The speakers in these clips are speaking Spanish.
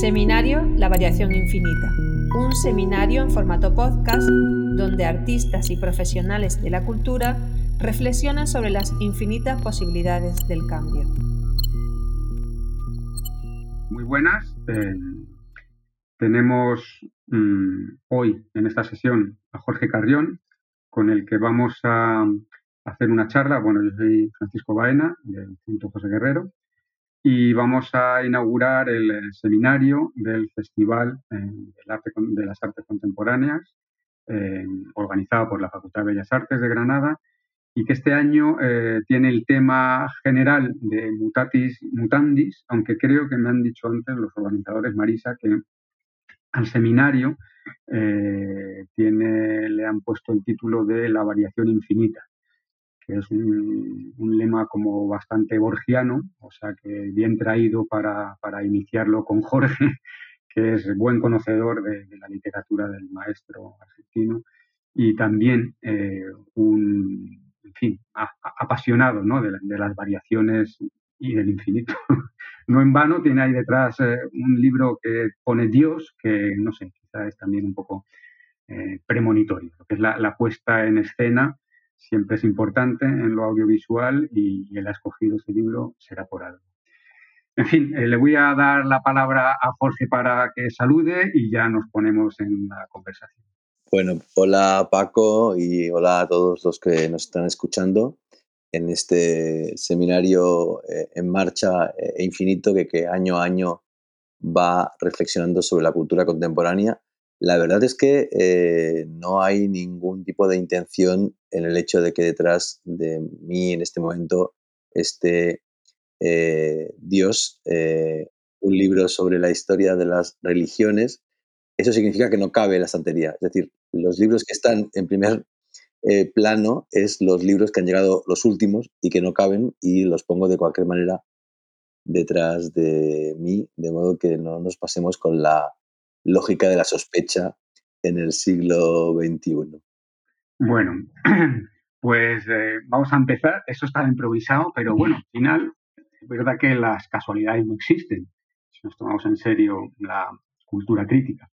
Seminario La Variación Infinita, un seminario en formato podcast donde artistas y profesionales de la cultura reflexionan sobre las infinitas posibilidades del cambio. Muy buenas. Eh, tenemos mm, hoy en esta sesión a Jorge Carrión, con el que vamos a hacer una charla. Bueno, yo soy Francisco Baena, del Centro José Guerrero, y vamos a inaugurar el eh, seminario del Festival eh, de las Artes Contemporáneas, eh, organizado por la Facultad de Bellas Artes de Granada, y que este año tiene el tema general de Mutatis Mutandis, aunque creo que me han dicho antes los organizadores, Marisa, que al seminario le han puesto el título de La variación infinita que es un, lema como bastante borgiano, o sea que bien traído para, iniciarlo con Jorge, que es buen conocedor de, la literatura del maestro argentino y también eh, un, en fin, apasionado ¿no? de, las variaciones y del infinito. no en vano tiene ahí detrás eh, un libro que pone Dios, que no sé, quizá es también un poco eh, premonitorio, que es la puesta en escena siempre es importante en lo audiovisual y, él ha escogido ese libro, será por algo. En fin, eh, le voy a dar la palabra a Jorge para que salude y ya nos ponemos en la conversación. Bueno, hola Paco y hola a todos los que nos están escuchando en este seminario eh, en marcha e infinito que, que año a año va reflexionando sobre la cultura contemporánea la verdad es que eh, no hay ningún tipo de intención en el hecho de que detrás de mí en este momento esté eh, Dios, eh, un libro sobre la historia de las religiones. Eso significa que no cabe la santería. Es decir, los libros que están en primer plano es los libros que han llegado los últimos y que no caben y los pongo de cualquier manera detrás de mí, de modo que no nos pasemos con la lógica de la sospecha en el siglo XXI? Bueno, pues eh, vamos a empezar. Eso está improvisado, pero bueno, al final es verdad que las casualidades no existen si nos tomamos en serio la cultura crítica.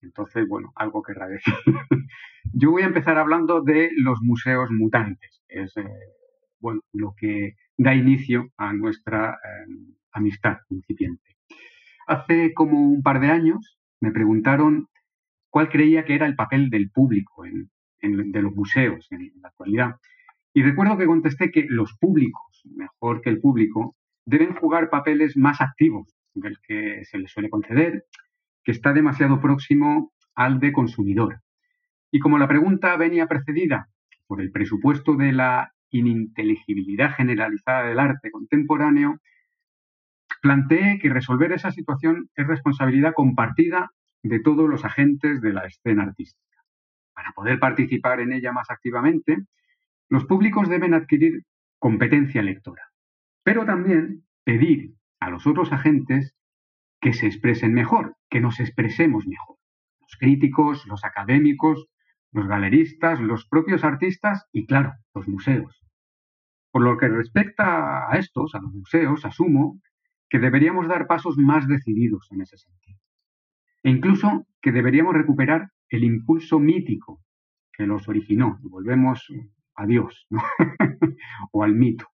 Entonces, bueno, algo que decir. Yo voy a empezar hablando de los museos mutantes. Es eh, bueno, lo que da inicio a nuestra eh, amistad incipiente. Hace como un par de años me preguntaron cuál creía que era el papel del público en, de los museos en la actualidad. Y recuerdo que contesté que los públicos, mejor que el público, deben jugar papeles más activos del que se les suele conceder, que está demasiado próximo al de consumidor. Y como la pregunta venía precedida por el presupuesto de la ininteligibilidad generalizada del arte contemporáneo, Planteé que resolver esa situación es responsabilidad compartida de todos los agentes de la escena artística. Para poder participar en ella más activamente, los públicos deben adquirir competencia lectora, pero también pedir a los otros agentes que se expresen mejor, que nos expresemos mejor. Los críticos, los académicos, los galeristas, los propios artistas y, claro, los museos. Por lo que respecta a estos, a los museos, asumo que deberíamos dar pasos más decididos en ese sentido. E incluso que deberíamos recuperar el impulso mítico que los originó. Volvemos a Dios o al mito.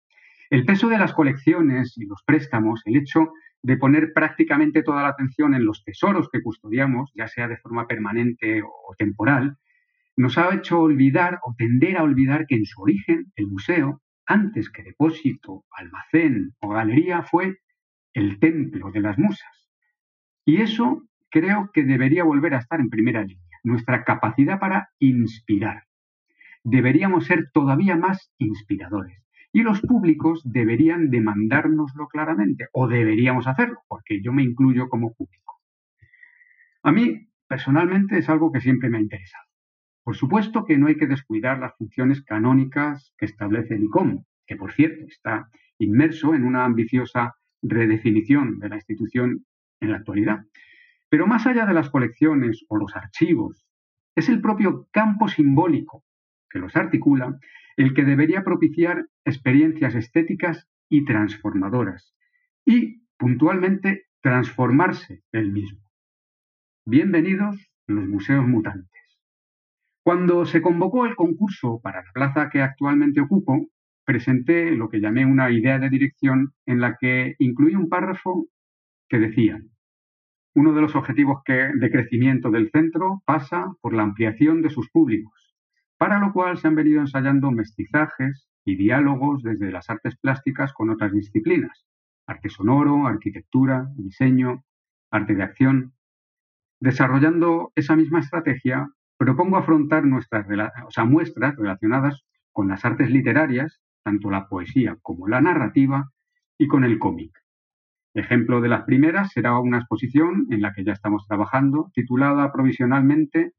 El peso de las colecciones y los préstamos, el hecho de poner prácticamente toda la atención en los tesoros que custodiamos, ya sea de forma permanente o temporal, nos ha hecho olvidar o tender a olvidar que en su origen el museo, antes que depósito, almacén o galería, fue el templo de las musas. Y eso creo que debería volver a estar en primera línea, nuestra capacidad para inspirar. Deberíamos ser todavía más inspiradores. Y los públicos deberían demandárnoslo claramente, o deberíamos hacerlo, porque yo me incluyo como público. A mí, personalmente, es algo que siempre me ha interesado. Por supuesto que no hay que descuidar las funciones canónicas que establece el ICOM, que por cierto está inmerso en una ambiciosa redefinición de la institución en la actualidad. Pero más allá de las colecciones o los archivos, es el propio campo simbólico que los articula el que debería propiciar experiencias estéticas y transformadoras y, puntualmente, transformarse él mismo. Bienvenidos los museos mutantes. Cuando se convocó el concurso para la plaza que actualmente ocupo, presenté lo que llamé una idea de dirección en la que incluí un párrafo que decía, uno de los objetivos de crecimiento del centro pasa por la ampliación de sus públicos, para lo cual se han venido ensayando mestizajes y diálogos desde las artes plásticas con otras disciplinas, arte sonoro, arquitectura, diseño, arte de acción. Desarrollando esa misma estrategia, propongo afrontar nuestras muestras relacionadas con las artes literarias, tanto la poesía como la narrativa, y con el cómic. Ejemplo de las primeras será una exposición en la que ya estamos trabajando, titulada provisionalmente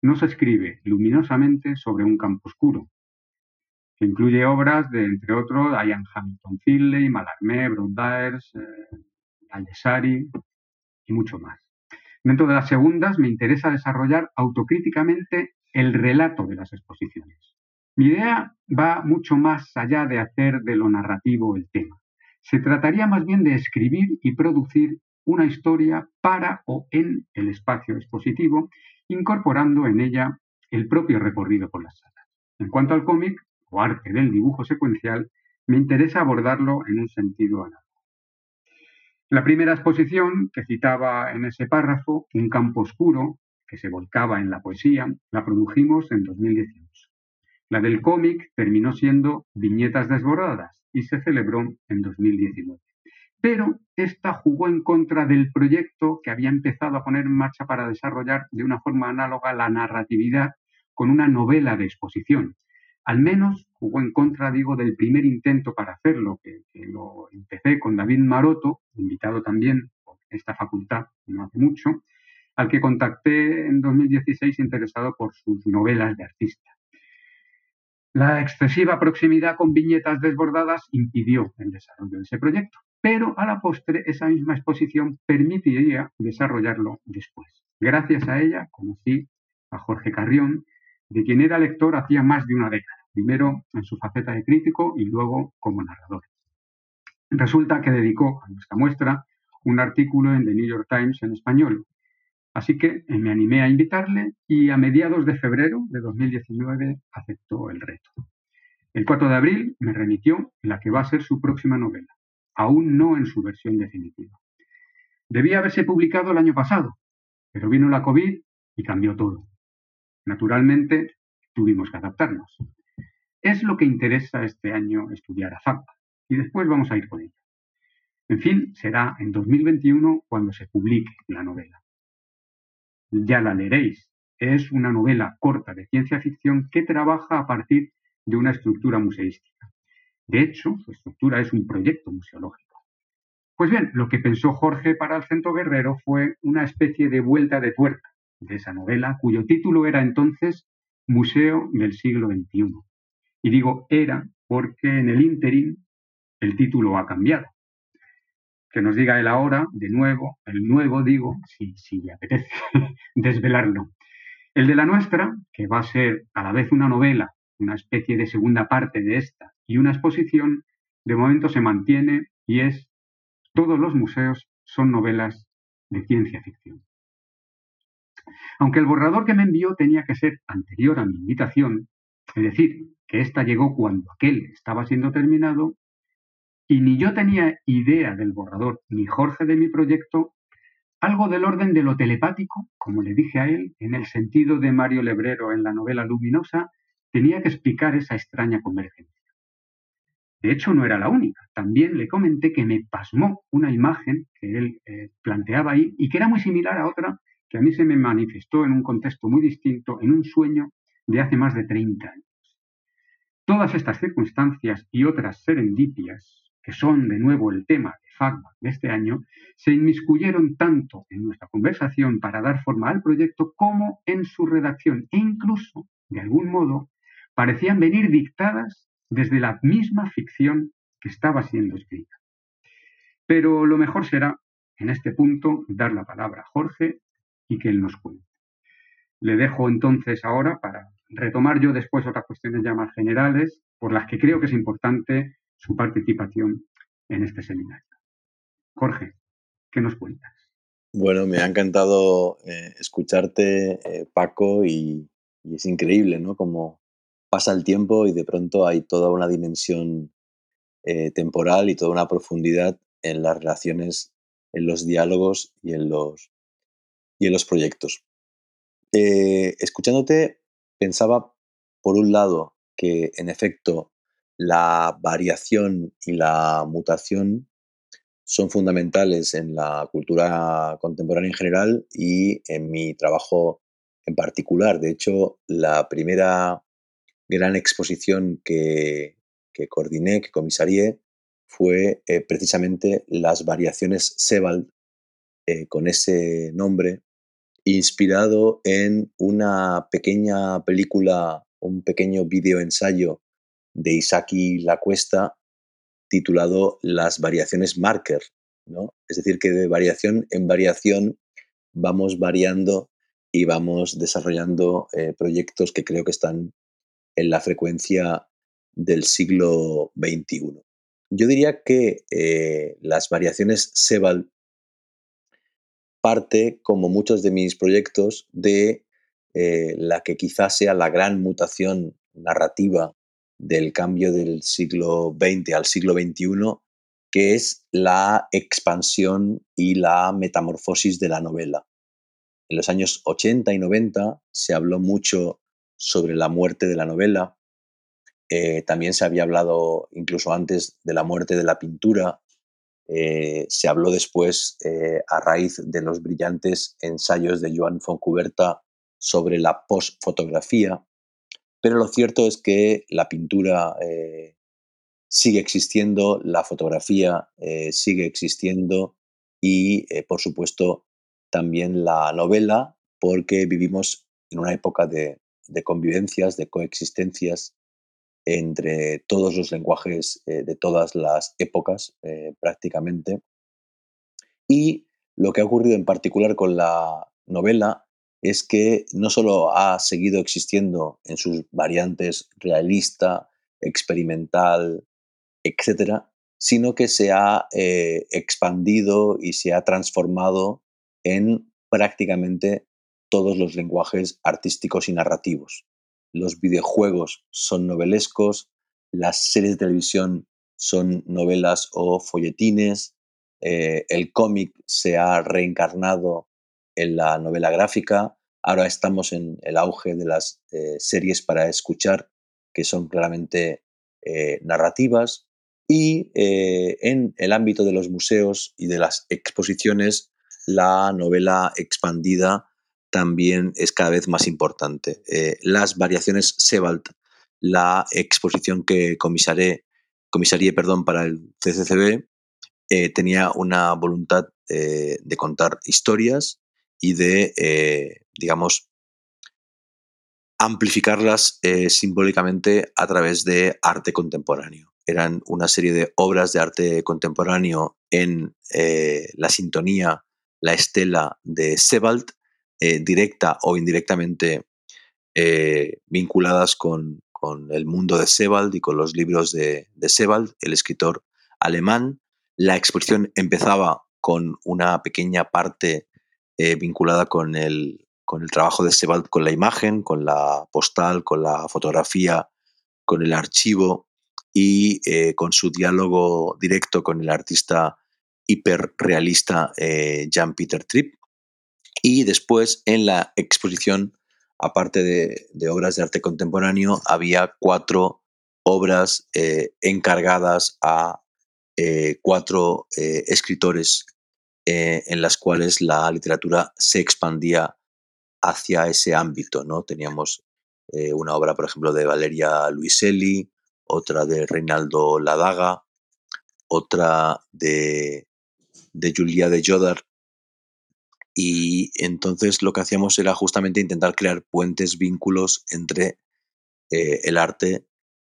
No se escribe luminosamente sobre un campo oscuro, que incluye obras de, entre otros, Ian Hamilton Finlay, Mallarmé, Brondaers, eh, y mucho más. Dentro de las segundas me interesa desarrollar autocríticamente el relato de las exposiciones. Mi idea va mucho más allá de hacer de lo narrativo el tema. Se trataría más bien de escribir y producir una historia para o en el espacio expositivo, incorporando en ella el propio recorrido por las salas. En cuanto al cómic o arte del dibujo secuencial, me interesa abordarlo en un sentido análogo. La primera exposición que citaba en ese párrafo, Un campo oscuro, que se volcaba en la poesía, la produjimos en 2018. La del cómic terminó siendo Viñetas desbordadas y se celebró en 2019. Pero esta jugó en contra del proyecto que había empezado a poner en marcha para desarrollar de una forma análoga la narratividad con una novela de exposición. Al menos jugó en contra, digo, del primer intento para hacerlo, que, lo empecé con David Maroto, invitado también por esta facultad no hace mucho, al que contacté en 2016 interesado por sus novelas de artista. La excesiva proximidad con viñetas desbordadas impidió el desarrollo de ese proyecto, pero a la postre esa misma exposición permitiría desarrollarlo después. Gracias a ella conocí a Jorge Carrión, de quien era lector hacía más de una década, primero en su faceta de crítico y luego como narrador. Resulta que dedicó a nuestra muestra un artículo en The New York Times en español, Así que eh, me animé a invitarle y a mediados de febrero de 2019 aceptó el reto. El 4 de abril me remitió la que va a ser su próxima novela, aún no en su versión definitiva. Debía haberse publicado el año pasado, pero vino la COVID y cambió todo. Naturalmente, tuvimos que adaptarnos. Es lo que interesa este año estudiar a FAPA y después vamos a ir con ello. En fin, será en 2021 cuando se publique la novela ya la leeréis. Es una novela corta de ciencia ficción que trabaja a partir de una estructura museística. De hecho, su estructura es un proyecto museológico. Pues bien, lo que pensó Jorge para el Centro Guerrero fue una especie de vuelta de tuerca de esa novela, cuyo título era entonces Museo del siglo XXI. Y digo era porque en el ínterin el título ha cambiado que nos diga él ahora, de nuevo, el nuevo digo, si, si le apetece desvelarlo. El de la nuestra, que va a ser a la vez una novela, una especie de segunda parte de esta y una exposición, de momento se mantiene y es Todos los museos son novelas de ciencia ficción. Aunque el borrador que me envió tenía que ser anterior a mi invitación, es decir, que ésta llegó cuando aquel estaba siendo terminado, y ni yo tenía idea del borrador, ni Jorge de mi proyecto, algo del orden de lo telepático, como le dije a él, en el sentido de Mario Lebrero en la novela Luminosa, tenía que explicar esa extraña convergencia. De hecho, no era la única. También le comenté que me pasmó una imagen que él eh, planteaba ahí y que era muy similar a otra que a mí se me manifestó en un contexto muy distinto, en un sueño de hace más de 30 años. Todas estas circunstancias y otras serendipias que son de nuevo el tema de FACMA de este año, se inmiscuyeron tanto en nuestra conversación para dar forma al proyecto como en su redacción e incluso, de algún modo, parecían venir dictadas desde la misma ficción que estaba siendo escrita. Pero lo mejor será, en este punto, dar la palabra a Jorge y que él nos cuente. Le dejo entonces ahora para retomar yo después otras cuestiones ya más generales, por las que creo que es importante su participación en este seminario. Jorge, ¿Qué nos cuentas? Bueno, me ha encantado eh, escucharte, eh, Paco, y, es increíble, ¿no? Como pasa el tiempo y de pronto hay toda una dimensión eh, temporal y toda una profundidad en las relaciones, en los diálogos y en los, y en los proyectos. escuchándote, pensaba, por un lado, que en efecto la variación y la mutación son fundamentales en la cultura contemporánea en general y en mi trabajo en particular. De hecho, la primera gran exposición que, coordiné, que comisarié, fue eh, precisamente las variaciones Sebald, eh, con ese nombre, inspirado en una pequeña película, un pequeño video ensayo de Isaki Lacuesta titulado Las variaciones marker, ¿no? Es decir, que de variación en variación vamos variando y vamos desarrollando eh, proyectos que creo que están en la frecuencia del siglo XXI. Yo diría que eh, las variaciones Sebald parte, como muchos de mis proyectos, de eh, la que quizás sea la gran mutación narrativa del cambio del siglo XX al siglo XXI, que es la expansión y la metamorfosis de la novela. En los años 80 y 90 se habló mucho sobre la muerte de la novela. Eh, también se había hablado incluso antes de la muerte de la pintura. Eh, se habló después eh, a raíz de los brillantes ensayos de Joan Foncuberta sobre la postfotografía. Pero lo cierto es que la pintura eh, sigue existiendo, la fotografía eh, sigue existiendo y, eh, por supuesto, también la novela, porque vivimos en una época de, convivencias, de coexistencias entre todos los lenguajes de todas las épocas prácticamente. Y lo que ha ocurrido en particular con la novela es que no solo ha seguido existiendo en sus variantes realista, experimental, etcétera, sino que se ha eh, expandido y se ha transformado en prácticamente todos los lenguajes artísticos y narrativos. Los videojuegos son novelescos, las series de televisión son novelas o folletines, eh, el cómic se ha reencarnado en la novela gráfica. Ahora estamos en el auge de las eh, series para escuchar, que son claramente eh, narrativas. Y eh, en el ámbito de los museos y de las exposiciones, la novela expandida también es cada vez más importante. las variaciones Sebald, la exposición que comisaré, comisarié perdón, para el CCCB, tenía una voluntad de contar historias y de, eh, digamos, amplificarlas eh, simbólicamente a través de arte contemporáneo. Eran una serie de obras de arte contemporáneo en eh, la sintonía, la estela de Sebald, directa o indirectamente vinculadas con, el mundo de Sebald y con los libros de, de Sebald, el escritor alemán. La exposición empezaba con una pequeña parte eh, vinculada con el, con el trabajo de Sebald con la imagen, con la postal, con la fotografía, con el archivo y eh, con su diálogo directo con el artista hiperrealista eh, Jean-Peter Tripp. Y después en la exposición, aparte de, obras de arte contemporáneo, había cuatro obras encargadas a cuatro escritores eh, en las cuales la literatura se expandía hacia ese ámbito. ¿no? Teníamos eh, una obra, por ejemplo, de Valeria Luiselli, otra de Reinaldo Ladaga, otra de, de Julia de Jodar. Y entonces lo que hacíamos era justamente intentar crear puentes, vínculos entre eh, el arte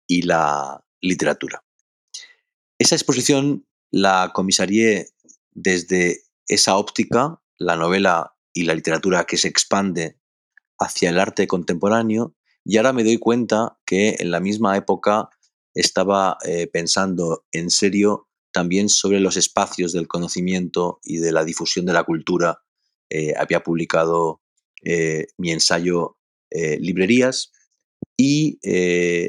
y la literatura. Esa exposición la comisarié desde esa óptica, la novela y la literatura que se expande hacia el arte contemporáneo, y ahora me doy cuenta que en la misma época estaba eh, pensando en serio también sobre los espacios del conocimiento y de la difusión de la cultura. Eh, había publicado eh, mi ensayo Librerías y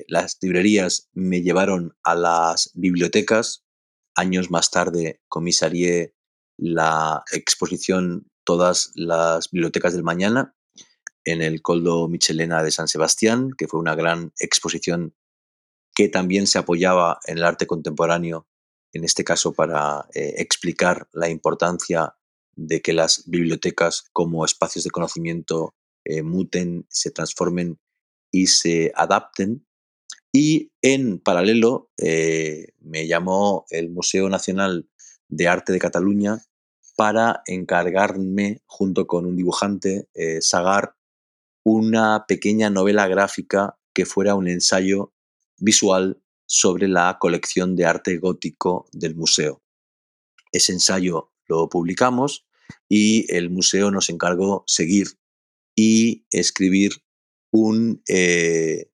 las librerías me llevaron a las bibliotecas. Años más tarde comisarié la exposición Todas las bibliotecas del mañana en el Coldo Michelena de San Sebastián, que fue una gran exposición que también se apoyaba en el arte contemporáneo, en este caso para eh, explicar la importancia de que las bibliotecas como espacios de conocimiento eh, muten, se transformen y se adapten. Y en paralelo eh, me llamó el Museo Nacional de Arte de Cataluña para encargarme, junto con un dibujante, Sagar, una pequeña novela gráfica que fuera un ensayo visual sobre la colección de arte gótico del museo. Ese ensayo lo publicamos y el museo nos encargó seguir y escribir un, eh,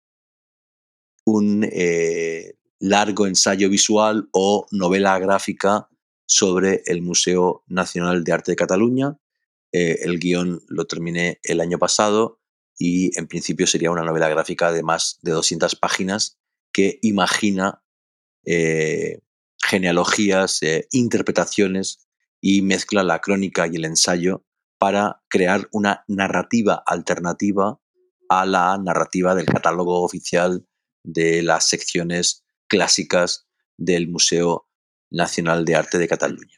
un eh, largo ensayo visual o novela gráfica sobre el Museo Nacional de Arte de Cataluña. Eh, el guion lo terminé el año pasado y en principio sería una novela gráfica de más de 200 páginas que imagina eh, genealogías, eh, interpretaciones y mezcla la crónica y el ensayo para crear una narrativa alternativa a la narrativa del catálogo oficial de las secciones clásicas del Museo Nacional de Arte de Cataluña.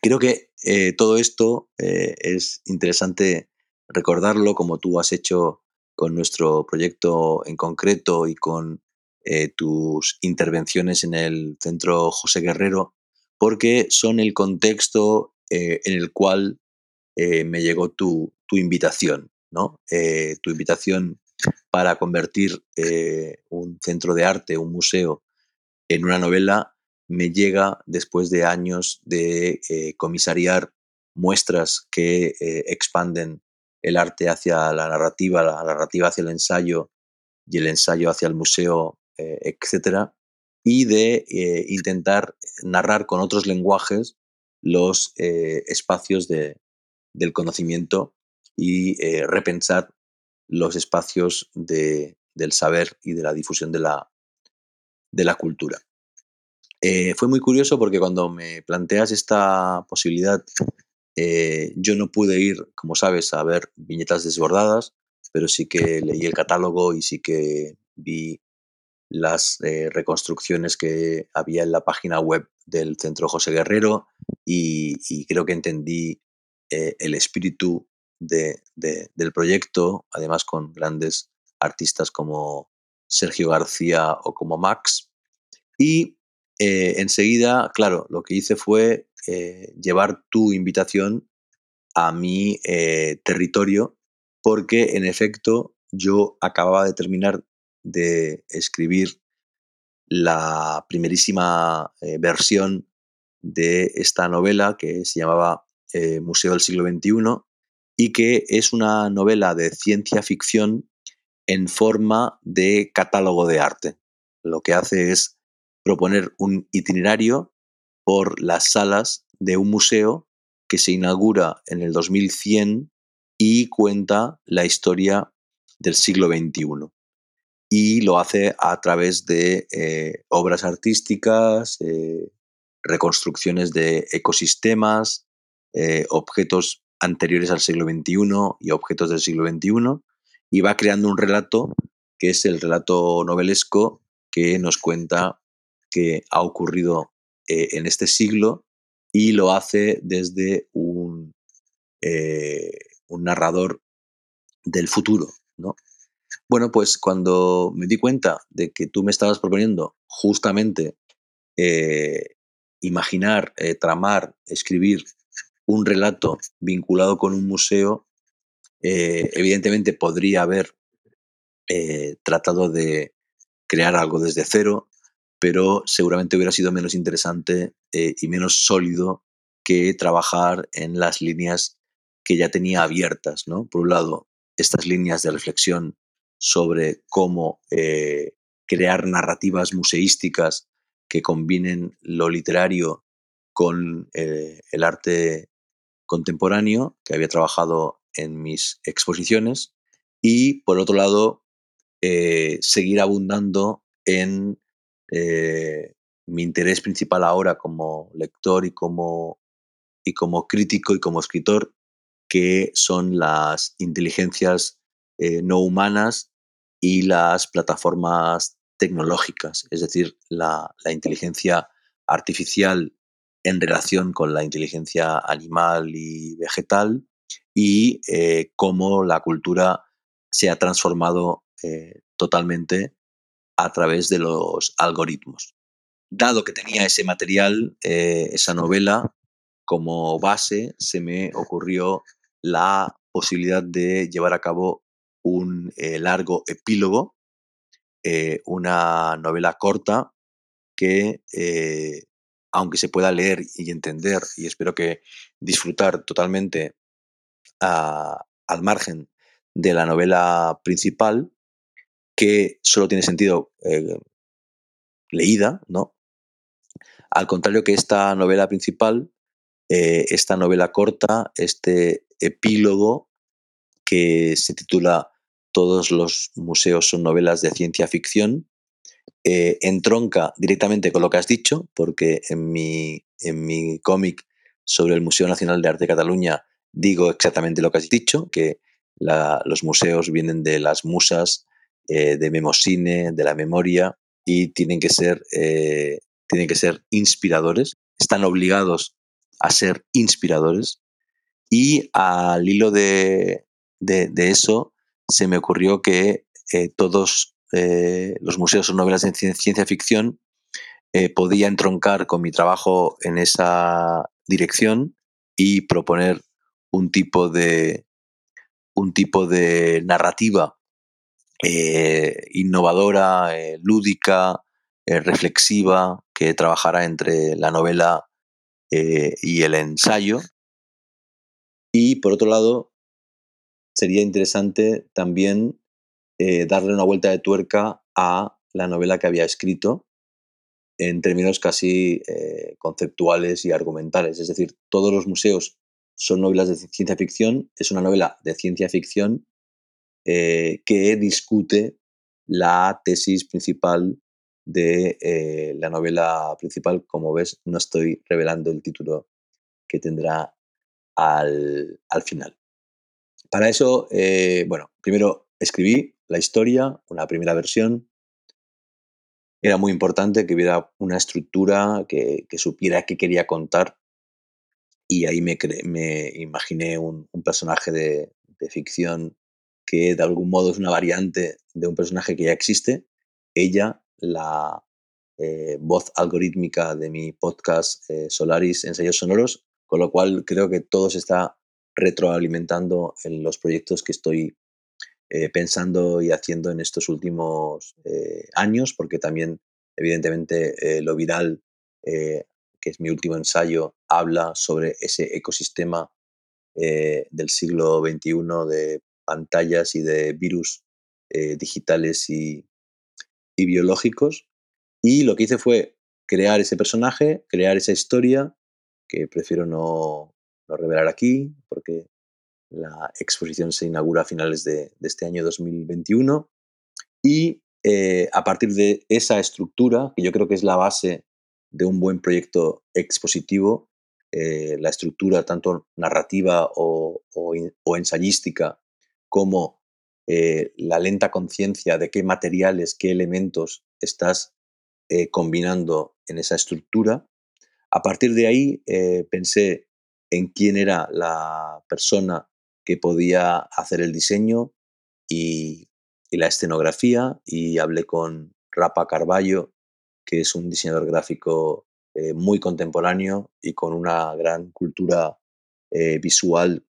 Creo que eh, todo esto es interesante recordarlo como tú has hecho con nuestro proyecto en concreto y con eh, tus intervenciones en el Centro José Guerrero, porque son el contexto eh, en el cual eh, me llegó tu, invitación, ¿no? tu invitación para convertir un centro de arte, un museo, en una novela, me llega después de años de comisariar muestras que expanden el arte hacia la narrativa, la narrativa hacia el ensayo y el ensayo hacia el museo, eh, etcétera, y de eh, intentar narrar con otros lenguajes los eh, espacios del conocimiento y repensar los espacios del saber y de la difusión de la cultura. Fue muy curioso porque cuando me planteas esta posibilidad eh, yo no pude ir, como sabes, a ver viñetas desbordadas, pero sí que leí el catálogo y sí que vi las eh, reconstrucciones que había en la página web del Centro José Guerrero y, creo que entendí eh, el espíritu del proyecto, además con grandes artistas como Sergio García o como Max. Y enseguida, claro, lo que hice fue eh, llevar tu invitación a mi eh, territorio, porque en efecto yo acababa de terminar de escribir la primerísima eh, versión de esta novela que se llamaba Museo del siglo XXI y que es una novela de ciencia ficción en forma de catálogo de arte. Lo que hace es proponer un itinerario por las salas de un museo que se inaugura en el 2100 y cuenta la historia del siglo XXI. Y lo hace a través de eh, obras artísticas, eh, reconstrucciones de ecosistemas, eh, objetos anteriores al siglo XXI y objetos del siglo XXI, y va creando un relato que es el relato novelesco que nos cuenta que ha ocurrido eh, en este siglo y lo hace desde un, eh, un narrador del futuro. ¿no? Bueno, pues cuando me di cuenta de que tú me estabas proponiendo justamente eh, imaginar, tramar, escribir un relato vinculado con un museo, evidentemente podría haber tratado de crear algo desde cero, pero seguramente hubiera sido menos interesante eh, y menos sólido que trabajar en las líneas que ya tenía abiertas. ¿no? Por un lado, estas líneas de reflexión sobre cómo eh, crear narrativas museísticas que combinen lo literario con eh, el arte contemporáneo que había trabajado en mis exposiciones y por otro lado seguir abundando en eh, mi interés principal ahora como lector y como, y como crítico y como escritor, que son las inteligencias no humanas y las plataformas tecnológicas, es decir, la, inteligencia artificial en relación con la inteligencia animal y vegetal y eh, cómo la cultura se ha transformado eh, totalmente a través de los algoritmos. Dado que tenía ese material, eh, esa novela, como base, se me ocurrió la posibilidad de llevar a cabo un largo epílogo eh, una novela corta que, eh, aunque se pueda leer y entender, y espero que disfrutar totalmente al margen de la novela principal, que solo tiene sentido eh, leída, ¿no? Al contrario que esta novela principal, esta novela corta, este epílogo que se titula todos los museos son novelas de ciencia ficción. Eh, entronca directamente con lo que has dicho, porque en mi, en mi cómic sobre el Museo Nacional de Arte de Cataluña digo exactamente lo que has dicho, que los museos vienen de las musas, eh, de Memosine, de la memoria, y tienen que, ser, eh, tienen que ser inspiradores, están obligados a ser inspiradores. Y al hilo de, de eso, se me ocurrió que eh, todos eh, los museos son novelas de ciencia ficción podía entroncar con mi trabajo en esa dirección y proponer un tipo de, un tipo de narrativa innovadora, lúdica, reflexiva, que trabajara entre la novela y el ensayo. Y por otro lado, sería interesante también eh, darle una vuelta de tuerca a la novela que había escrito en términos casi eh, conceptuales y argumentales. Es decir, todos los museos son novelas de ciencia ficción, es una novela de ciencia ficción eh, que discute la tesis principal de la novela principal. Como ves, no estoy revelando el título que tendrá al final. Para eso, eh, bueno, primero escribí la historia, una primera versión. Era muy importante que hubiera una estructura, que, supiera qué quería contar. Y ahí me, imaginé un, personaje de, ficción que de algún modo es una variante de un personaje que ya existe. Ella, la eh, voz algorítmica de mi podcast eh, Solaris Ensayos Sonoros, con lo cual creo que todo se está retroalimentando en los proyectos que estoy eh, pensando y haciendo en estos últimos años, porque también, evidentemente, lo viral, que es mi último ensayo, habla sobre ese ecosistema del siglo XXI de pantallas y de virus digitales y, biológicos. Y lo que hice fue crear ese personaje, crear esa historia, que prefiero no, revelar aquí, porque la exposición se inaugura a finales de, este año 2021. Y eh, a partir de esa estructura, que yo creo que es la base de un buen proyecto expositivo, eh, la estructura tanto narrativa o, ensayística como eh, la lenta conciencia de qué materiales, qué elementos estás combinando en esa estructura. A partir de ahí pensé en quién era la persona que podía hacer el diseño y, la escenografía y hablé con Rapa Carballo, que es un diseñador gráfico eh, muy contemporáneo y con una gran cultura eh, visual,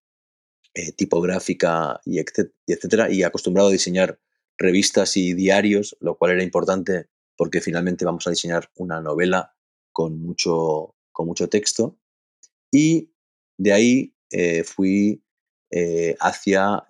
eh, tipográfica y, etcétera, y acostumbrado a diseñar revistas y diarios, lo cual era importante porque finalmente vamos a diseñar una novela con mucho, con mucho texto. Y de ahí eh, fui eh, hacia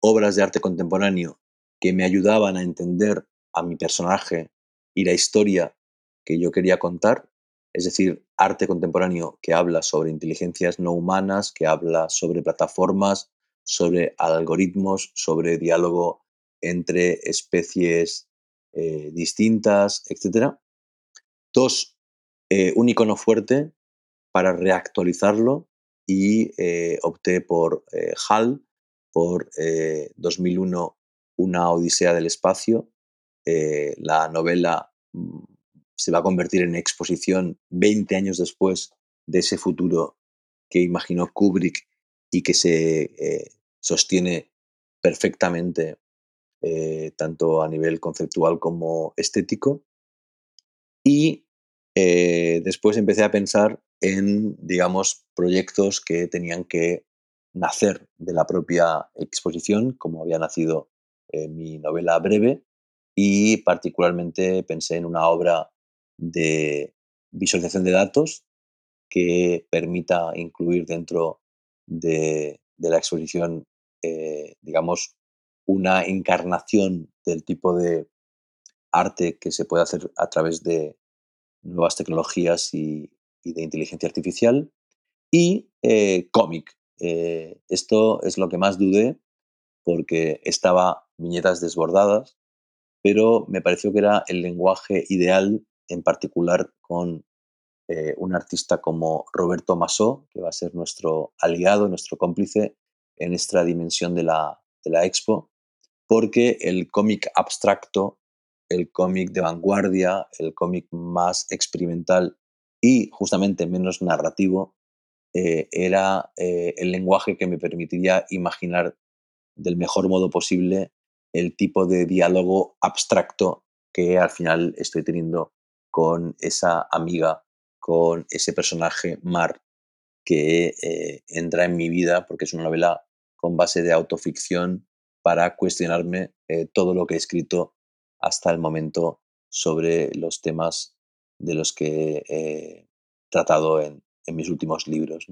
obras de arte contemporáneo que me ayudaban a entender a mi personaje y la historia que yo quería contar, es decir, arte contemporáneo que habla sobre inteligencias no humanas, que habla sobre plataformas, sobre algoritmos, sobre diálogo entre especies eh, distintas, etc. Dos, eh, un icono fuerte para reactualizarlo y eh, opté por HAL, por 2001, Una Odisea del Espacio. la novela mm, se va a convertir en exposición 20 años después de ese futuro que imaginó Kubrick y que se eh, sostiene perfectamente eh, tanto a nivel conceptual como estético. Y eh, después empecé a pensar en, digamos, proyectos que tenían que nacer de la propia exposición, como había nacido mi novela breve, y particularmente pensé en una obra de visualización de datos que permita incluir dentro de, la exposición, eh, digamos, una encarnación del tipo de arte que se puede hacer a través de nuevas tecnologías y, de inteligencia artificial. Y eh, cómic. Eh, esto es lo que más dudé porque estaba viñetas desbordadas, pero me pareció que era el lenguaje ideal en particular con eh, un artista como Roberto Masó, que va a ser nuestro aliado, nuestro cómplice en esta dimensión de la, de la expo, porque el cómic abstracto, el cómic de vanguardia, el cómic más experimental y justamente menos narrativo, eh, era eh, el lenguaje que me permitiría imaginar del mejor modo posible el tipo de diálogo abstracto que al final estoy teniendo con esa amiga, con ese personaje Mar que eh, entra en mi vida porque es una novela con base de autoficción para cuestionarme eh, todo lo que he escrito hasta el momento sobre los temas de los que he tratado en, mis últimos libros.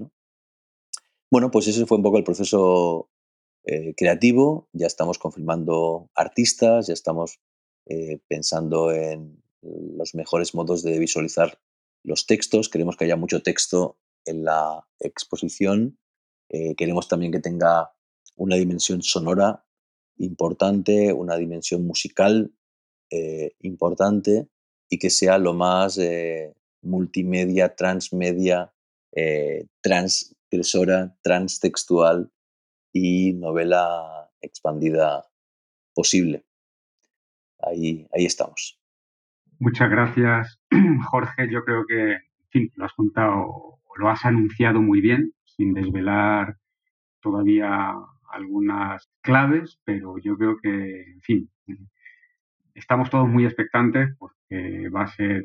Bueno, pues ese fue un poco el proceso eh, creativo, ya estamos confirmando artistas, ya estamos pensando en los mejores modos de visualizar los textos. Queremos que haya mucho texto en la exposición. Eh, queremos también que tenga una dimensión sonora importante, una dimensión musical eh, importante y que sea lo más eh, multimedia, transmedia, transgresora, transtextual y novela expandida posible. Ahí, ahí estamos. Muchas gracias, Jorge. Yo creo que, en fin, lo has contado, lo has anunciado muy bien, sin desvelar todavía algunas claves, pero yo creo que, en fin, estamos todos muy expectantes porque va a ser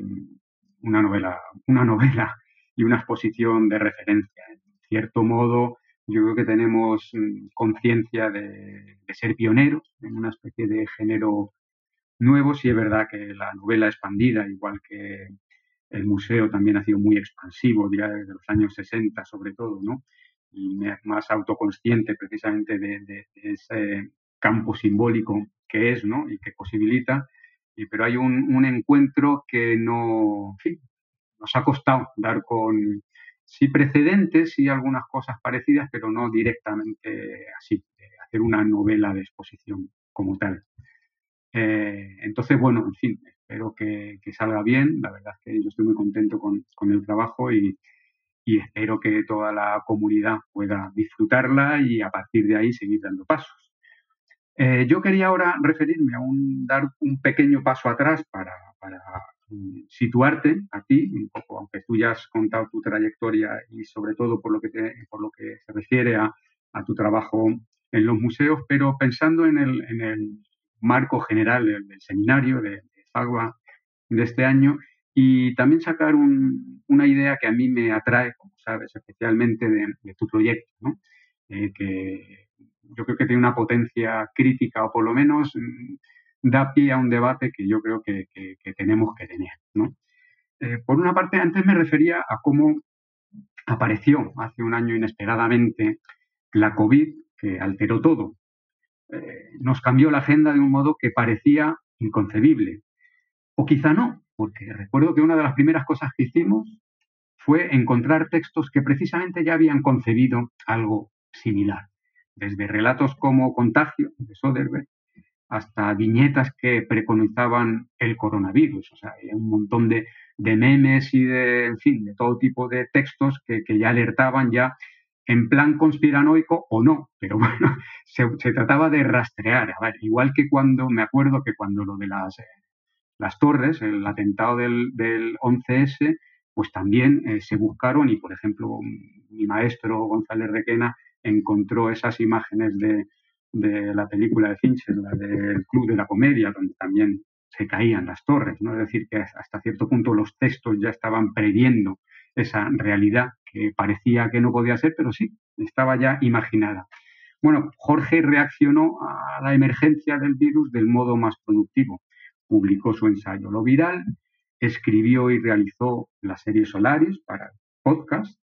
una novela, una novela y una exposición de referencia. En cierto modo, yo creo que tenemos mm, conciencia de, de, ser pioneros en una especie de género nuevo. Sí es verdad que la novela expandida, igual que el museo también ha sido muy expansivo ya desde los años 60 sobre todo, ¿no? Y más autoconsciente precisamente de, ese campo simbólico que es, ¿no? Y que posibilita. Y, pero hay un, encuentro que no, nos ha costado dar con, sí precedentes y algunas cosas parecidas, pero no directamente así, hacer una novela de exposición como tal. Eh, entonces, bueno, en fin, espero que, salga bien. La verdad es que yo estoy muy contento con, el trabajo y, espero que toda la comunidad pueda disfrutarla y a partir de ahí seguir dando pasos. Eh, yo quería ahora referirme a un, dar un pequeño paso atrás para, mm, situarte a ti, un poco, aunque tú ya has contado tu trayectoria y sobre todo por lo que, por lo que se refiere a, tu trabajo en los museos, pero pensando en el, en el marco general del, seminario de, Fagua de este año y también sacar una idea que a mí me atrae, como sabes, especialmente de, tu proyecto, eh, que yo creo que tiene una potencia crítica o por lo menos mm, da pie a un debate que yo creo que, tenemos que tener. Eh, por una parte, antes me refería a cómo apareció hace un año inesperadamente la COVID, que alteró todo, nos cambió la agenda de un modo que parecía inconcebible. O quizá no, porque recuerdo que una de las primeras cosas que hicimos fue encontrar textos que precisamente ya habían concebido algo similar, desde relatos como Contagio de Soderbergh hasta viñetas que preconizaban el coronavirus. O sea, un montón de, memes y de, en fin, de todo tipo de textos que, ya alertaban ya en plan conspiranoico o no, pero bueno, se, trataba de rastrear. igual que cuando, me acuerdo que cuando lo de las, eh, las torres, el atentado del, del 11S, pues también eh, se buscaron y, por ejemplo, mi maestro González Requena encontró esas imágenes de, la película de Fincher, la del Club de la Comedia, donde también se caían las torres, ¿no? Es decir, que hasta cierto punto los textos ya estaban previendo esa realidad que parecía que no podía ser, pero sí, estaba ya imaginada. Bueno, Jorge reaccionó a la emergencia del virus del modo más productivo. Publicó su ensayo Lo Viral, escribió y realizó la serie Solaris para podcast,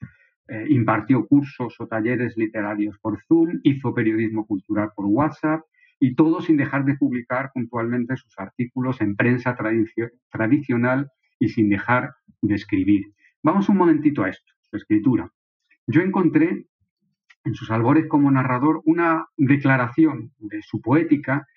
eh, impartió cursos o talleres literarios por Zoom, hizo periodismo cultural por WhatsApp y todo sin dejar de publicar puntualmente sus artículos en prensa tradicional y sin dejar de escribir. Vamos un momentito a esto, su escritura. Yo encontré en sus albores como narrador una declaración de su poética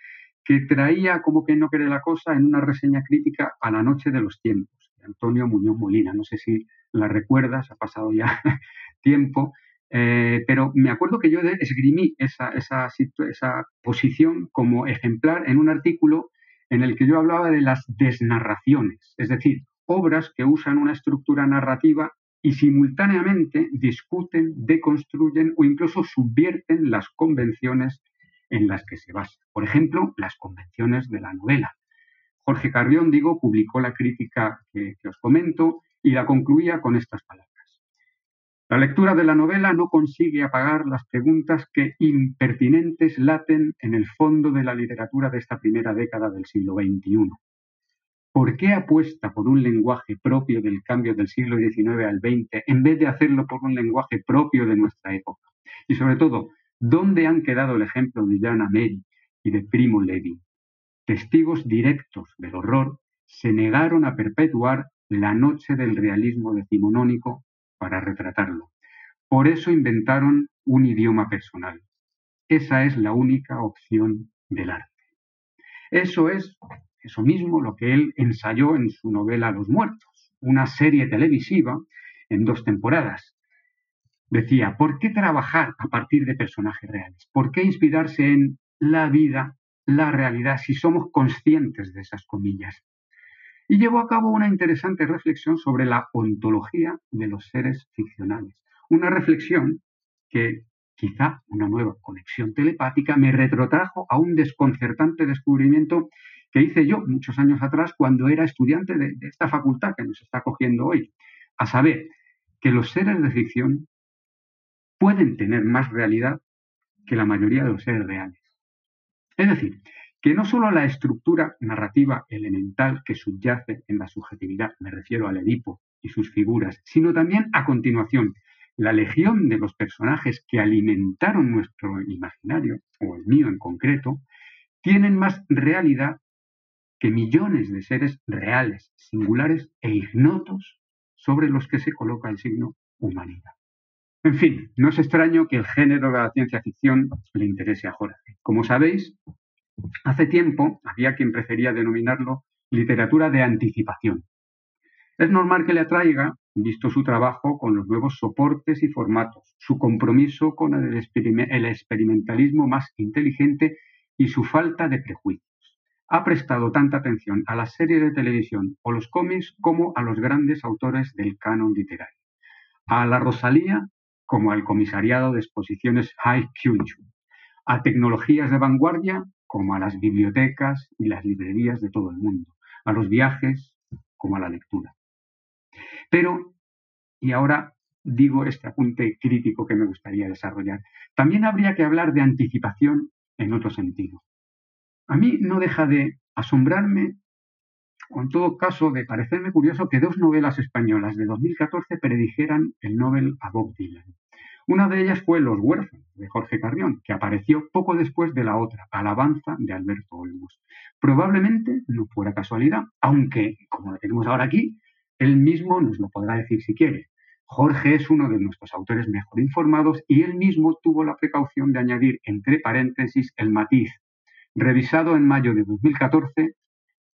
que traía como que no quiere la cosa en una reseña crítica a la noche de los tiempos, de Antonio Muñoz Molina. No sé si la recuerdas, ha pasado ya tiempo, eh, pero me acuerdo que yo esgrimí esa, esa, esa posición como ejemplar en un artículo en el que yo hablaba de las desnarraciones, es decir, obras que usan una estructura narrativa y simultáneamente discuten, deconstruyen o incluso subvierten las convenciones en las que se basa. Por ejemplo, las convenciones de la novela. Jorge Carrión, digo, publicó la crítica que, os comento y la concluía con estas palabras. La lectura de la novela no consigue apagar las preguntas que impertinentes laten en el fondo de la literatura de esta primera década del siglo XXI. ¿Por qué apuesta por un lenguaje propio del cambio del siglo XIX al XX en vez de hacerlo por un lenguaje propio de nuestra época? Y sobre todo, ¿Dónde han quedado el ejemplo de Jana Mary y de Primo Levi? Testigos directos del horror se negaron a perpetuar la noche del realismo decimonónico para retratarlo. Por eso inventaron un idioma personal. Esa es la única opción del arte. Eso es eso mismo lo que él ensayó en su novela Los Muertos, una serie televisiva en dos temporadas, decía, ¿por qué trabajar a partir de personajes reales? ¿Por qué inspirarse en la vida, la realidad, si somos conscientes de esas comillas? Y llevó a cabo una interesante reflexión sobre la ontología de los seres ficcionales. Una reflexión que quizá una nueva conexión telepática me retrotrajo a un desconcertante descubrimiento que hice yo muchos años atrás cuando era estudiante de, esta facultad que nos está cogiendo hoy. A saber, que los seres de ficción pueden tener más realidad que la mayoría de los seres reales. Es decir, que no solo la estructura narrativa elemental que subyace en la subjetividad, me refiero al Edipo y sus figuras, sino también a continuación la legión de los personajes que alimentaron nuestro imaginario, o el mío en concreto, tienen más realidad que millones de seres reales, singulares e ignotos sobre los que se coloca el signo humanidad. En fin, no es extraño que el género de la ciencia ficción le interese a Jorge. Como sabéis, hace tiempo había quien prefería denominarlo literatura de anticipación. Es normal que le atraiga, visto su trabajo con los nuevos soportes y formatos, su compromiso con el, experimentalismo más inteligente y su falta de prejuicios. Ha prestado tanta atención a las series de televisión o los cómics como a los grandes autores del canon literario. A la Rosalía como al Comisariado de Exposiciones High Culture, a tecnologías de vanguardia como a las bibliotecas y las librerías de todo el mundo, a los viajes como a la lectura. Pero, y ahora digo este apunte crítico que me gustaría desarrollar, también habría que hablar de anticipación en otro sentido. A mí no deja de asombrarme en todo caso, de parecerme curioso que dos novelas españolas de 2014 predijeran el Nobel a Bob Dylan. Una de ellas fue Los huérfanos, de Jorge Carrión, que apareció poco después de la otra, Alabanza, de Alberto Olmos. Probablemente no fuera casualidad, aunque, como lo tenemos ahora aquí, él mismo nos lo podrá decir si quiere. Jorge es uno de nuestros autores mejor informados y él mismo tuvo la precaución de añadir entre paréntesis el matiz, revisado en mayo de 2014,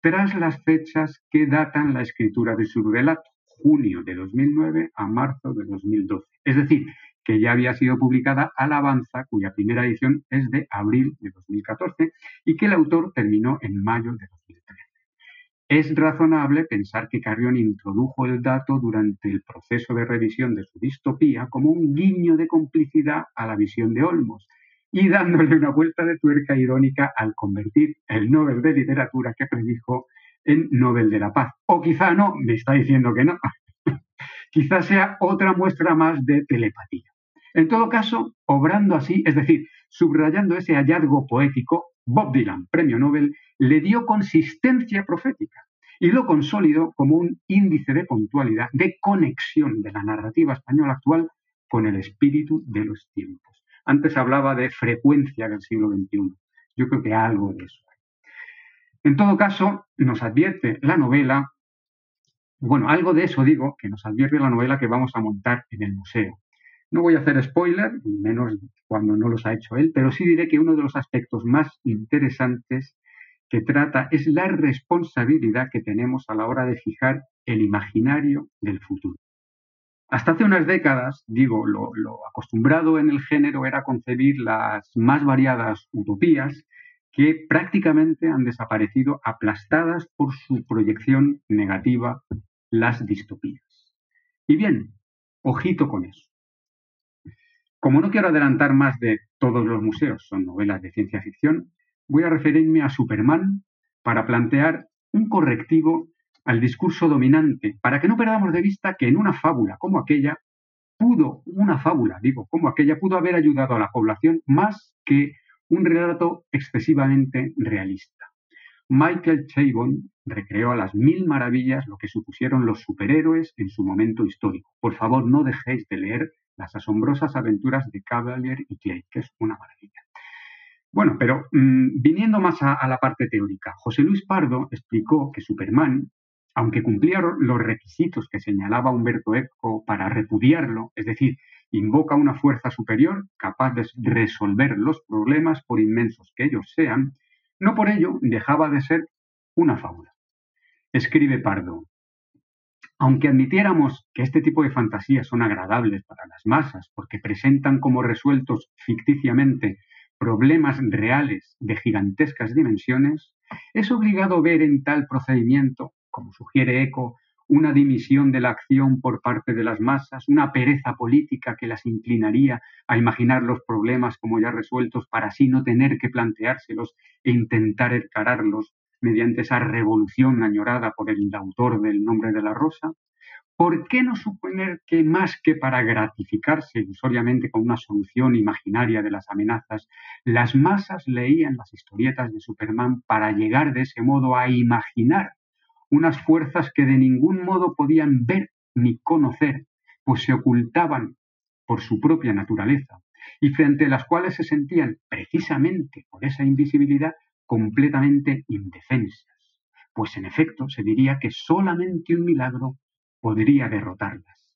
tras las fechas que datan la escritura de su relato, junio de 2009 a marzo de 2012. Es decir, que ya había sido publicada Alabanza, cuya primera edición es de abril de 2014 y que el autor terminó en mayo de 2013. Es razonable pensar que Carrión introdujo el dato durante el proceso de revisión de su distopía como un guiño de complicidad a la visión de Olmos y dándole una vuelta de tuerca irónica al convertir el Nobel de Literatura que predijo en Nobel de la Paz. O quizá no, me está diciendo que no. quizá sea otra muestra más de telepatía. En todo caso, obrando así, es decir, subrayando ese hallazgo poético, Bob Dylan, premio Nobel, le dio consistencia profética y lo consolidó como un índice de puntualidad, de conexión de la narrativa española actual con el espíritu de los tiempos. Antes hablaba de frecuencia del siglo XXI. Yo creo que algo de eso En todo caso, nos advierte la novela, bueno, algo de eso digo, que nos advierte la novela que vamos a montar en el museo. No voy a hacer spoiler, menos cuando no los ha hecho él, pero sí diré que uno de los aspectos más interesantes que trata es la responsabilidad que tenemos a la hora de fijar el imaginario del futuro. Hasta hace unas décadas, digo, lo, lo, acostumbrado en el género era concebir las más variadas utopías que prácticamente han desaparecido aplastadas por su proyección negativa, las distopías. Y bien, ojito con eso. Como no quiero adelantar más de todos los museos, son novelas de ciencia ficción, voy a referirme a Superman para plantear un correctivo al discurso dominante, para que no perdamos de vista que en una fábula como aquella pudo, una fábula, digo, como aquella pudo haber ayudado a la población más que un relato excesivamente realista. Michael Chabon recreó a las mil maravillas lo que supusieron los superhéroes en su momento histórico. Por favor, no dejéis de leer las asombrosas aventuras de Cavalier y Clay, que es una maravilla. Bueno, pero mm, viniendo más a, a la parte teórica, José Luis Pardo explicó que Superman, aunque cumplía los requisitos que señalaba Humberto Eco para repudiarlo, es decir, invoca una fuerza superior capaz de resolver los problemas por inmensos que ellos sean, no por ello dejaba de ser una fábula. Escribe Pardo, aunque admitiéramos que este tipo de fantasías son agradables para las masas porque presentan como resueltos ficticiamente problemas reales de gigantescas dimensiones, es obligado ver en tal procedimiento, como sugiere Eco, una dimisión de la acción por parte de las masas, una pereza política que las inclinaría a imaginar los problemas como ya resueltos para así no tener que planteárselos e intentar encararlos mediante esa revolución añorada por el autor del nombre de la rosa? ¿Por qué no suponer que más que para gratificarse ilusoriamente con una solución imaginaria de las amenazas, las masas leían las historietas de Superman para llegar de ese modo a imaginar unas fuerzas que de ningún modo podían ver ni conocer, pues se ocultaban por su propia naturaleza, y frente a las cuales se sentían, precisamente por esa invisibilidad, completamente indefensas, pues en efecto se diría que solamente un milagro podría derrotarlas.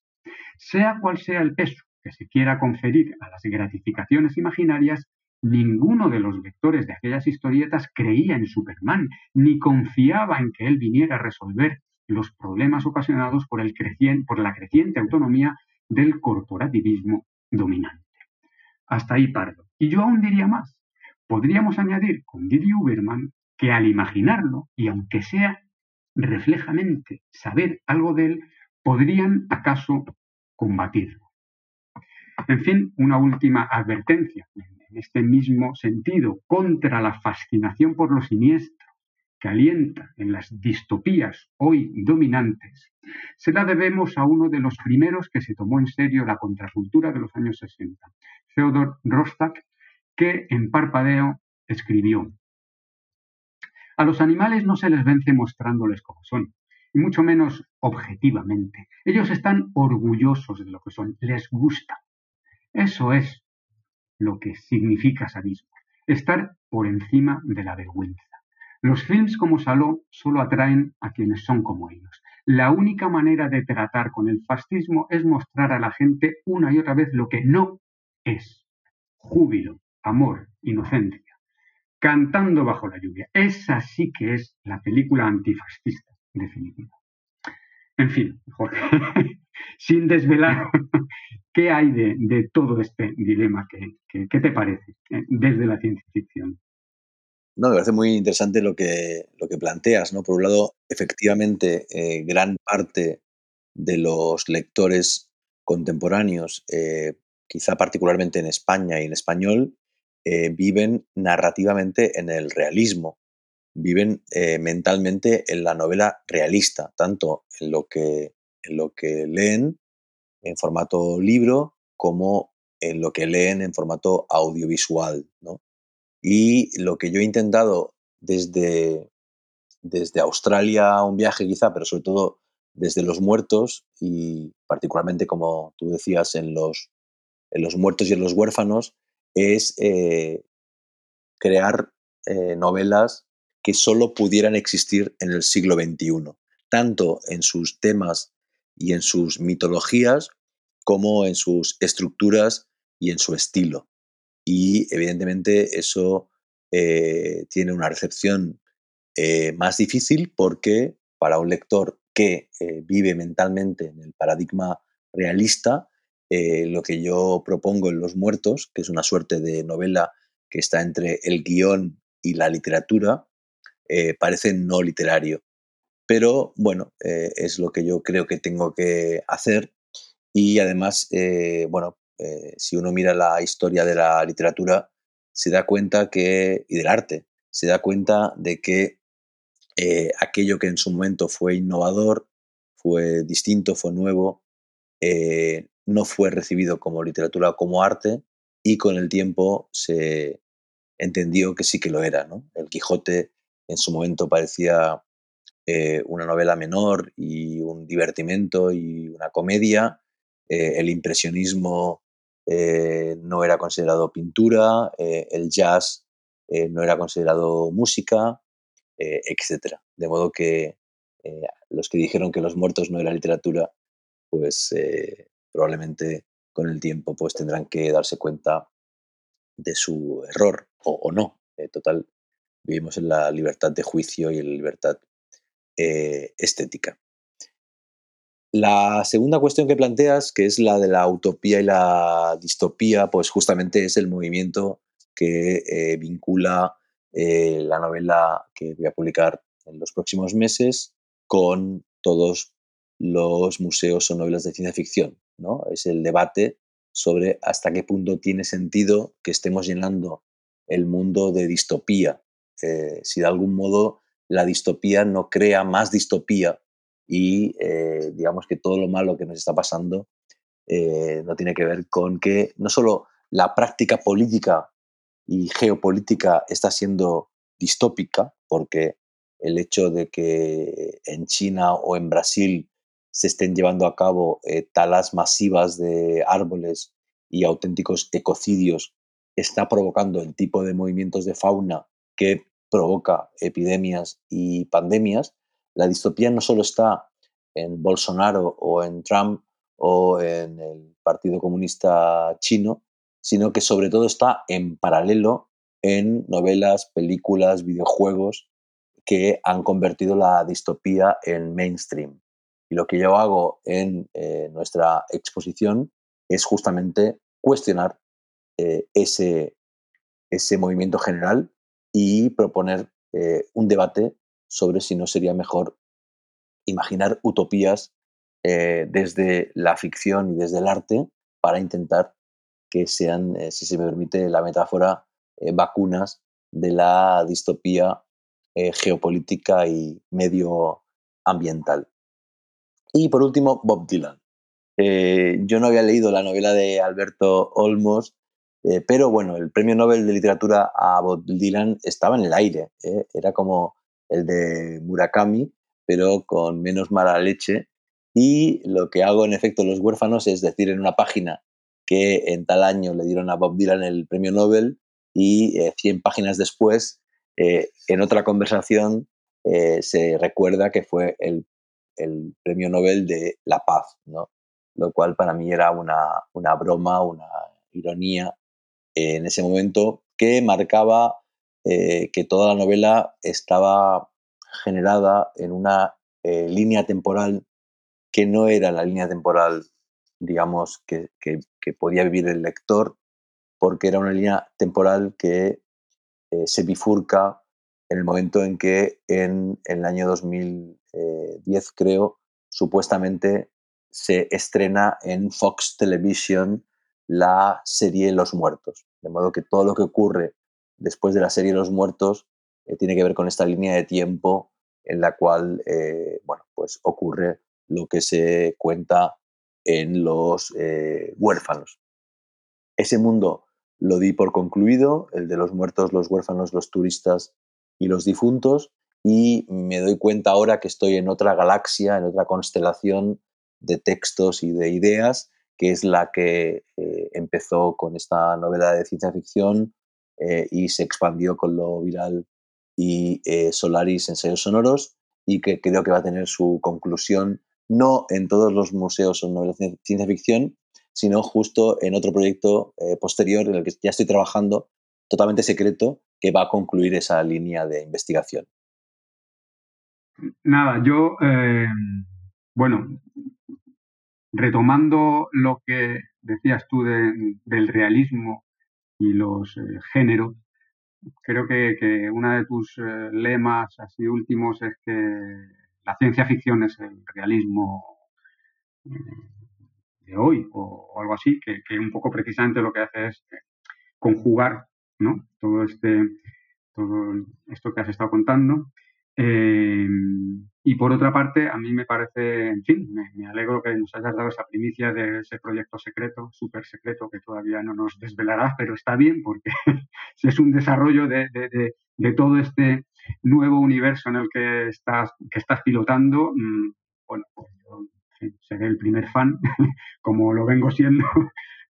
Sea cual sea el peso que se quiera conferir a las gratificaciones imaginarias, ninguno de los lectores de aquellas historietas creía en Superman, ni confiaba en que él viniera a resolver los problemas ocasionados por, el por la creciente autonomía del corporativismo dominante. Hasta ahí pardo. Y yo aún diría más. Podríamos añadir con Didi Uberman que al imaginarlo, y aunque sea reflejamente saber algo de él, podrían acaso combatirlo. En fin, una última advertencia en este mismo sentido contra la fascinación por lo siniestro que alienta en las distopías hoy dominantes, se la debemos a uno de los primeros que se tomó en serio la contracultura de los años 60, Theodor Rostock, que en Parpadeo escribió, a los animales no se les vence mostrándoles cómo son, y mucho menos objetivamente. Ellos están orgullosos de lo que son, les gusta. Eso es lo que significa sadismo, estar por encima de la vergüenza. Los films como Saló solo atraen a quienes son como ellos. La única manera de tratar con el fascismo es mostrar a la gente una y otra vez lo que no es. Júbilo, amor, inocencia. Cantando bajo la lluvia. Esa sí que es la película antifascista definitiva. En fin, Jorge, sin desvelar qué hay de, todo este dilema, ¿qué, te parece eh, desde la ciencia ficción? No, me parece muy interesante lo que, lo que planteas, ¿no? Por un lado, efectivamente, eh, gran parte de los lectores contemporáneos, eh, quizá particularmente en España y en español, viven narrativamente en el realismo, viven mentalmente en la novela realista, tanto en lo que, en lo que leen en formato libro como en lo que leen en formato audiovisual. ¿no? Y lo que yo he intentado desde, desde Australia, un viaje quizá, pero sobre todo desde los muertos y particularmente, como tú decías, en los, en los muertos y en los huérfanos, es eh, crear eh, novelas que solo pudieran existir en el siglo XXI, tanto en sus temas y en sus mitologías, como en sus estructuras y en su estilo. Y evidentemente eso eh, tiene una recepción más difícil porque para un lector que vive mentalmente en el paradigma realista, lo que yo propongo en Los Muertos, que es una suerte de novela que está entre el guion y la literatura, parece no literario. Pero bueno, es lo que yo creo que tengo que hacer y además, bueno, si uno mira la historia de la literatura, se da cuenta que, y del arte, se da cuenta de que eh, aquello que en su momento fue innovador, fue distinto, fue nuevo, eh, no fue recibido como literatura o como arte y con el tiempo se entendió que sí que lo era. ¿no? El Quijote en su momento parecía eh, una novela menor y un divertimento y una comedia. el impresionismo eh, no era considerado pintura, eh, el jazz eh, no era considerado música, etc. De modo que los que dijeron que los muertos no era literatura, pues probablemente con el tiempo pues tendrán que darse cuenta de su error o, no. total, vivimos en la libertad de juicio y en la libertad estética. La segunda cuestión que planteas, que es la de la utopía y la distopía, pues justamente es el movimiento que eh, vincula eh, la novela que voy a publicar en los próximos meses con todos los museos o novelas de ciencia ficción. ¿no? Es el debate sobre hasta qué punto tiene sentido que estemos llenando el mundo de distopía. Eh, si de algún modo la distopía no crea más distopía y eh, digamos que todo lo malo que nos está pasando eh, no tiene que ver con que no solo la práctica política y geopolítica está siendo distópica, porque el hecho de que en China o en Brasil se estén llevando a cabo eh, talas masivas de árboles y auténticos ecocidios está provocando el tipo de movimientos de fauna que provoca epidemias y pandemias, la distopía no solo está en Bolsonaro o en Trump o en el Partido Comunista Chino, sino que sobre todo está en paralelo en novelas, películas, videojuegos que han convertido la distopía en mainstream. Y lo que yo hago en eh, nuestra exposición es justamente cuestionar eh, ese, ese movimiento general y proponer eh, un debate sobre si no sería mejor imaginar utopías desde la ficción y desde el arte para intentar que sean, si se me permite la metáfora, vacunas de la distopía geopolítica y medioambiental. Y por último, Bob Dylan. yo no había leído la novela de Alberto Olmos, pero bueno, el premio Nobel de Literatura a Bob Dylan estaba en el aire. Era como el de Murakami, pero con menos mala leche. Y lo que hago en efecto Los huérfanos es decir en una página que en tal año le dieron a Bob Dylan el premio Nobel y 100 eh, páginas después, eh, en otra conversación, eh, se recuerda que fue el, el, premio Nobel de la paz, ¿no? lo cual para mí era una, una broma, una ironía en ese momento que marcaba que toda la novela estaba generada en una línea temporal que no era la línea temporal, digamos, que, que, podía vivir el lector, porque era una línea temporal que eh, se bifurca en el momento en que en, el año 2010, creo, supuestamente se estrena en Fox Television la serie Los Muertos. De modo que todo lo que ocurre después de la serie Los Muertos eh, tiene que ver con esta línea de tiempo en la cual eh, bueno, pues ocurre lo que se cuenta en los eh, huérfanos. Ese mundo lo di por concluido, el de los muertos, los huérfanos, los turistas y los difuntos, y me doy cuenta ahora que estoy en otra galaxia, en otra constelación de textos y de ideas, que es la que eh, empezó con esta novela de ciencia ficción eh, y se expandió con lo viral y Solaris ensayos sonoros, y que creo que va a tener su conclusión no en todos los museos o novelas de ciencia ficción, sino justo en otro proyecto eh, posterior en el que ya estoy trabajando, totalmente secreto, que va a concluir esa línea de investigación. Nada, yo, eh, bueno, retomando lo que decías tú del realismo y los eh, géneros, creo que, que uno de tus lemas así últimos es que la ciencia ficción es el realismo eh, de hoy o, algo así, que, un poco precisamente lo que hace es eh, conjugar todo este todo esto que has estado contando. Eh, y por otra parte, a mí me parece, en fin, me, alegro que nos hayas dado esa primicia de ese proyecto secreto, súper secreto, que todavía no nos desvelarás, pero está bien porque es un desarrollo de, de todo este nuevo universo en el que estás, que estás pilotando, mm, bueno, pues yo seré el primer fan, como lo vengo siendo,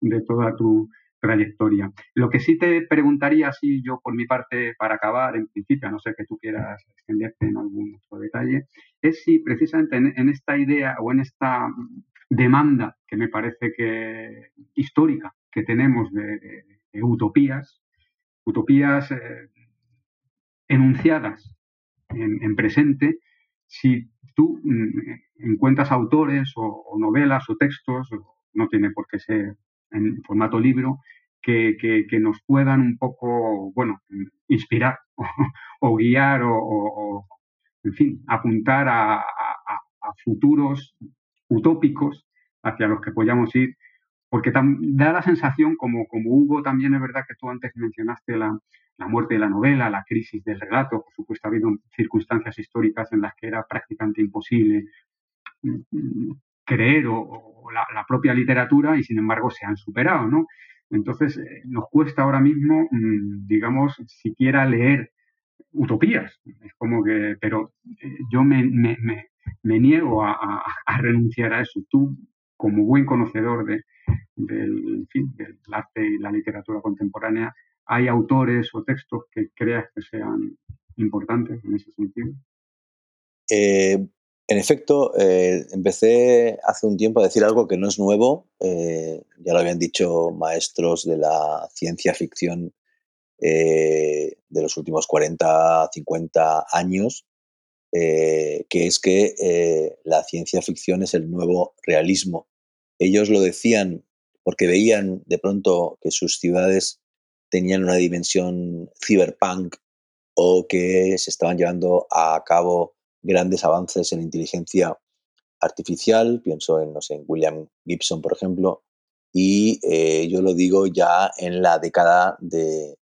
de toda tu trayectoria. Lo que sí te preguntaría, así yo por mi parte, para acabar, en principio, no sé que tú quieras extenderte en algún otro detalle, es si precisamente en, esta idea o en esta demanda que me parece que histórica que tenemos de, utopías, utopías eh, enunciadas en, presente, si tú mm, encuentras autores o, novelas o textos, no tiene por qué ser en formato libro, que, nos puedan un poco, bueno, inspirar o, guiar o, en fin, apuntar a, futuros utópicos hacia los que podamos ir porque da la sensación, como, como hubo también, es verdad que tú antes mencionaste la, la muerte de la novela, la crisis del relato. Por supuesto, ha habido circunstancias históricas en las que era prácticamente imposible mm, mm, creer o, la, propia literatura y sin embargo se han superado, ¿no? Entonces, eh, nos cuesta ahora mismo, mm, digamos, siquiera leer utopías. Es como que, pero eh, yo me, niego a, renunciar a eso. Tú, como buen conocedor de, del, del arte y la literatura contemporánea, ¿Hay autores o textos que creas que sean importantes en ese sentido? Eh, en efecto, eh, empecé hace un tiempo a decir algo que no es nuevo, eh, ya lo habían dicho maestros de la ciencia ficción de los últimos 40, 50 años, que es que la ciencia ficción es el nuevo realismo. Ellos lo decían porque veían de pronto que sus ciudades tenían una dimensión cyberpunk o que se estaban llevando a cabo grandes avances en inteligencia artificial, pienso en, no sé, en William Gibson, por ejemplo, y eh, yo lo digo ya en la década de,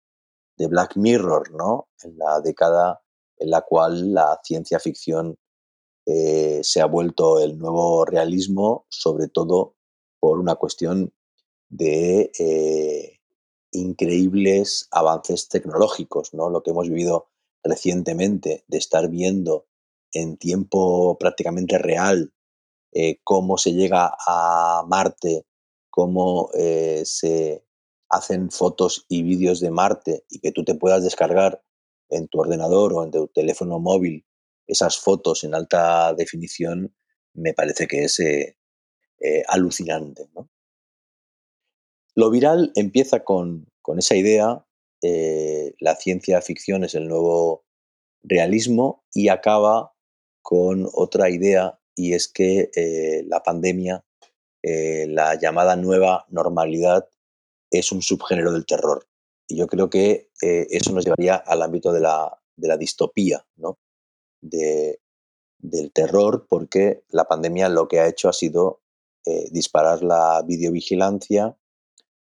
Black Mirror, ¿no? En la década en la cual la ciencia ficción eh, se ha vuelto el nuevo realismo, sobre todo por una cuestión de eh, increíbles avances tecnológicos, ¿no? Lo que hemos vivido recientemente de estar viendo en tiempo prácticamente real eh, cómo se llega a Marte cómo eh, se hacen fotos y vídeos de Marte y que tú te puedas descargar en tu ordenador o en tu teléfono móvil esas fotos en alta definición, me parece que es eh, alucinante. Lo viral empieza con, esa idea, la ciencia ficción es el nuevo realismo y acaba con otra idea y es que la pandemia eh, la llamada nueva normalidad es un subgénero del terror. Y yo creo que eh, eso nos llevaría al ámbito de la, distopía, ¿no? del terror, porque la pandemia lo que ha hecho ha sido eh, disparar la videovigilancia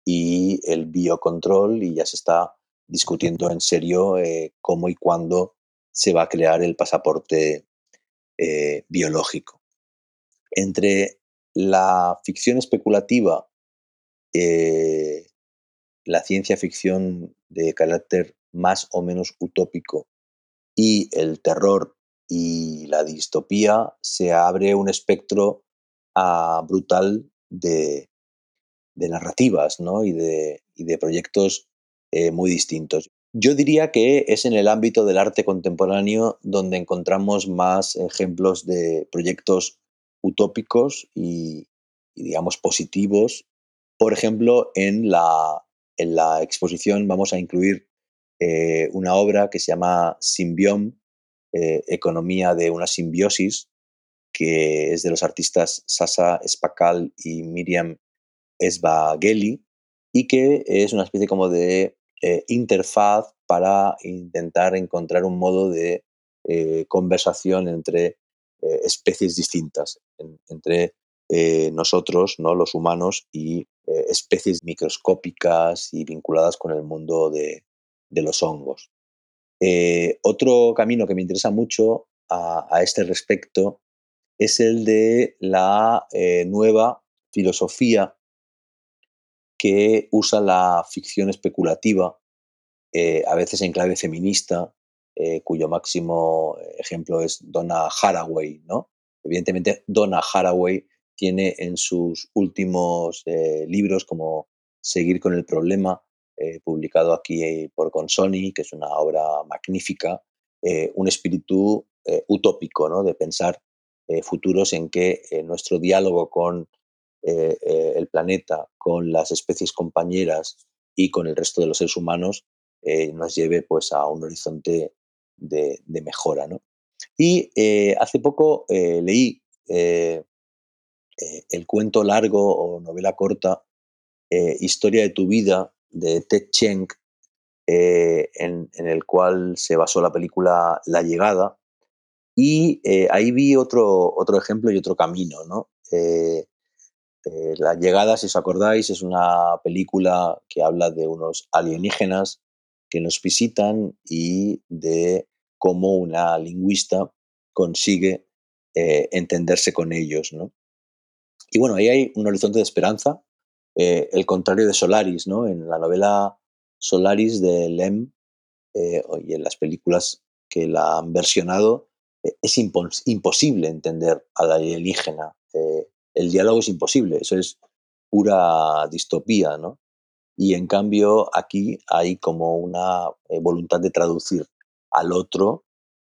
y el biocontrol y ya se está discutiendo en serio cómo y cuándo se va a crear el pasaporte biológico. Entre la ficción especulativa, eh, la ciencia ficción de carácter más o menos utópico y el terror y la distopía, se abre un espectro ah, brutal de, narrativas y, de, de, proyectos eh, muy distintos. Yo diría que es en el ámbito del arte contemporáneo donde encontramos más ejemplos de proyectos utópicos y, digamos, positivos. Por ejemplo, en la, en la exposición vamos a incluir eh, una obra que se llama Symbiom, eh, Economía de una simbiosis, que es de los artistas Sasa Spakal y Miriam Esbageli, y que es una especie como de eh, interfaz para intentar encontrar un modo de conversación entre eh, especies distintas entre eh, nosotros, ¿no? los humanos, y eh, especies microscópicas y vinculadas con el mundo de, los hongos. otro camino que me interesa mucho a, este respecto es el de la nueva filosofía que usa la ficción especulativa, a veces en clave feminista, eh, cuyo máximo ejemplo es Donna Haraway. ¿no? Evidentemente, Donna Haraway tiene en sus últimos eh, libros, como Seguir con el problema, eh, publicado aquí por Consoni, que es una obra magnífica, un espíritu utópico, ¿no? de pensar futuros en que nuestro diálogo con el planeta, con las especies compañeras y con el resto de los seres humanos nos lleve pues, a un horizonte de, mejora. ¿no? Y eh, hace poco eh, leí eh, el cuento largo o novela corta Historia de tu vida de Ted Cheng, en, el cual se basó la película La llegada. Y ahí vi otro, otro ejemplo y otro camino. ¿no? La llegada, si os acordáis, es una película que habla de unos alienígenas que nos visitan y de cómo una lingüista consigue eh, entenderse con ellos. ¿no? Y bueno, ahí hay un horizonte de esperanza, eh, el contrario de Solaris, ¿no? En la novela Solaris de Lem eh, y en las películas que la han versionado, es imposible entender a la alienígena. El diálogo es imposible, eso es pura distopía, ¿no? Y en cambio aquí hay como una eh, voluntad de traducir al otro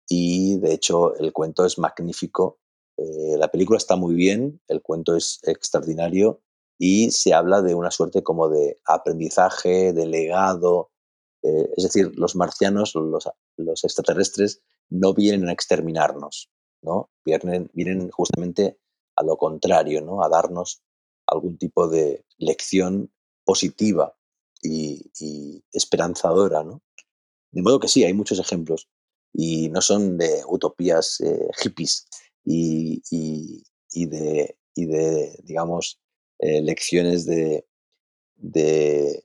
y de hecho el cuento es magnífico. Eh, la película está muy bien, el cuento es extraordinario y se habla de una suerte como de aprendizaje, de legado. Eh, es decir, los marcianos, los, los, extraterrestres, no vienen a exterminarnos, ¿no? Vienen, vienen justamente a lo contrario, ¿no? A darnos algún tipo de lección positiva y, esperanzadora, ¿no? De modo que sí, hay muchos ejemplos y no son de utopías eh, hippies y, de, digamos, eh, lecciones de, de,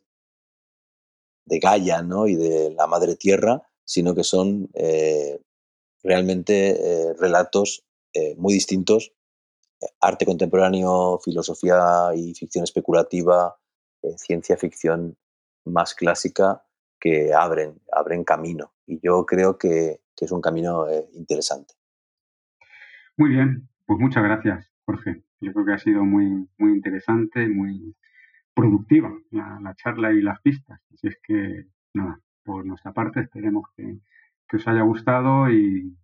de, Gaia ¿no? y de la Madre Tierra, sino que son eh, realmente relatos muy distintos. Arte contemporáneo, filosofía y ficción especulativa, ciencia ficción más clásica que abren, abren camino. Y yo creo que, es un camino eh, interesante. Muy bien, pues muchas gracias, Jorge. Yo creo que ha sido muy, muy interesante, muy, productiva la, charla y las pistas. Así es que, nada, por nuestra parte esperemos que, os haya gustado y,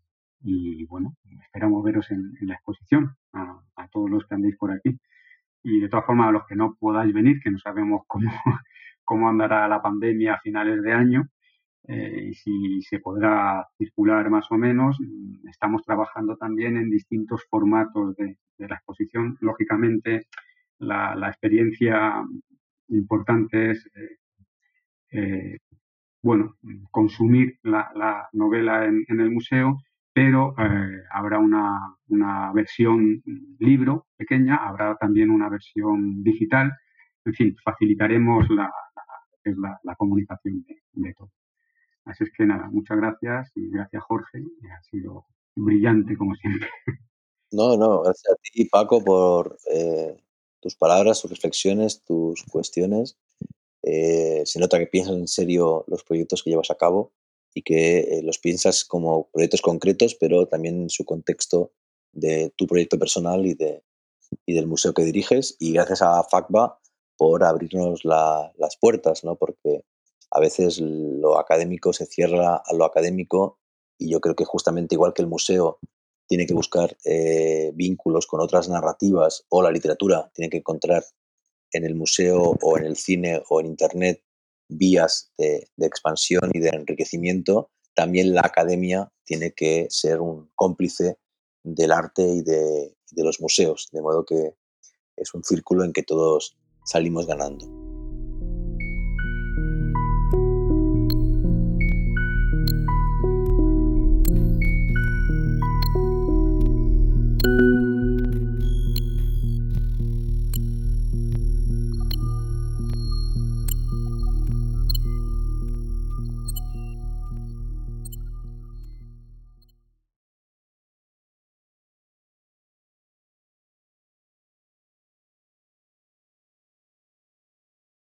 bueno, esperamos veros en, la exposición a, todos los que andéis por aquí. Y de todas formas, a los que no podáis venir, que no sabemos cómo, cómo andará la pandemia a finales de año, eh, y si se podrá circular más o menos. Estamos trabajando también en distintos formatos de, la exposición. Lógicamente, la, experiencia importante es, eh, eh, bueno, consumir la, novela en, el museo, pero habrá una, versión libro pequeña, habrá también una versión digital. En fin, facilitaremos la, la, comunicación de, de todo. Así es que nada, muchas gracias y gracias Jorge, ha sido brillante como siempre. No, no, gracias a ti Paco por eh, tus palabras, tus reflexiones, tus cuestiones. Eh, se nota que piensas en serio los proyectos que llevas a cabo y que eh, los piensas como proyectos concretos, pero también en su contexto de tu proyecto personal y, de, y del museo que diriges. Y gracias a FACBA por abrirnos las puertas, ¿no? porque a veces lo académico se cierra a lo académico y yo creo que justamente igual que el museo tiene que buscar eh, vínculos con otras narrativas o la literatura tiene que encontrar en el museo o en el cine o en internet vías de, expansión y de enriquecimiento, también la academia tiene que ser un cómplice del arte y de los museos, de modo que es un círculo en que todos salimos ganando.